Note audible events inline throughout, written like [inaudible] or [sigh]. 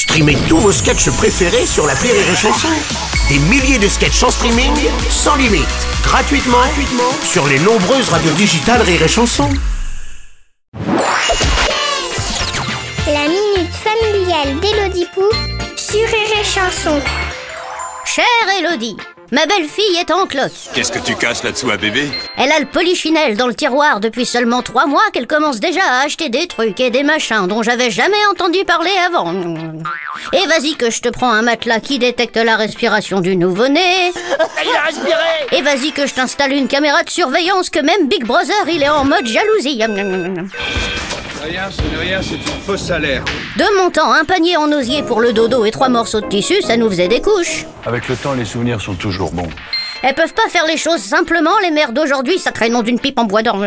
Streamez tous vos sketchs préférés sur la Rire et Chanson. Des milliers de sketchs en streaming, sans limite, gratuitement, gratuitement sur les nombreuses radios digitales Rire et Chanson. La minute familiale d'Élodie Pou sur Rire et Chanson. Chère Elodie, ma belle-fille est en cloque. Qu'est-ce que tu caches là-dessous à bébé Elle a le polichinelle dans le tiroir depuis seulement trois mois qu'elle commence déjà à acheter des trucs et des machins dont j'avais jamais entendu parler avant. Et vas-y que je te prends un matelas qui détecte la respiration du nouveau-né. Il a respiré Et vas-y que je t'installe une caméra de surveillance que même Big Brother il est en mode jalousie. Rien, ce n'est rien, c'est une fausse alerte. De mon temps, un panier en osier pour le dodo et trois morceaux de tissu, ça nous faisait des couches. Avec le temps, les souvenirs sont toujours bons. Elles peuvent pas faire les choses simplement, les mères d'aujourd'hui, sacré nom d'une pipe en bois d'or.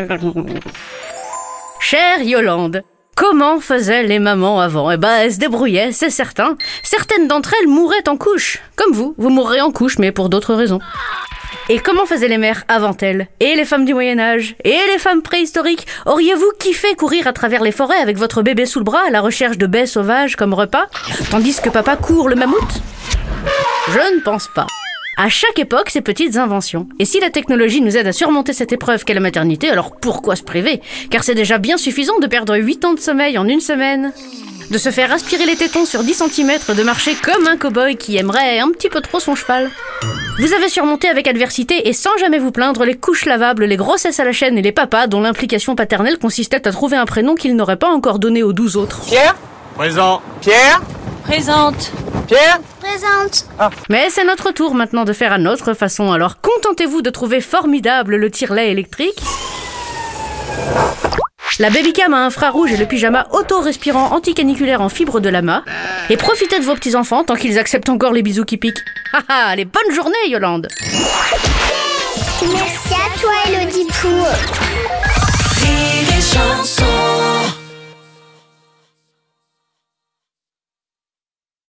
Chère Yolande, comment faisaient les mamans avant? Eh ben, elles se débrouillaient, c'est certain. Certaines d'entre elles mouraient en couche. Comme vous, vous mourrez en couche, mais pour d'autres raisons. Et comment faisaient les mères avant elles? Et les femmes du Moyen-Âge Et les femmes préhistoriques? Auriez-vous kiffé courir à travers les forêts avec votre bébé sous le bras à la recherche de baies sauvages comme repas? Tandis que papa court le mammouth? Je ne pense pas. À chaque époque, ses petites inventions. Et si la technologie nous aide à surmonter cette épreuve qu'est la maternité, alors pourquoi se priver? Car c'est déjà bien suffisant de perdre 8 ans de sommeil en une semaine. De se faire aspirer les tétons sur 10 cm, de marcher comme un cow-boy qui aimerait un petit peu trop son cheval. Vous avez surmonté avec adversité et sans jamais vous plaindre les couches lavables, les grossesses à la chaîne et les papas dont l'implication paternelle consistait à trouver un prénom qu'il n'aurait pas encore donné aux 12 autres. Pierre? Présent. Pierre? Présente Pierre? Présente. Mais c'est notre tour maintenant de faire à notre façon, alors contentez-vous de trouver formidable le tire-lait électrique. La babycam à infrarouge et le pyjama auto-respirant anticaniculaire en fibre de lama. Et profitez de vos petits-enfants tant qu'ils acceptent encore les bisous qui piquent. [laughs] Ah ah, les bonnes journées, Yolande Merci à toi, Élodie Pou.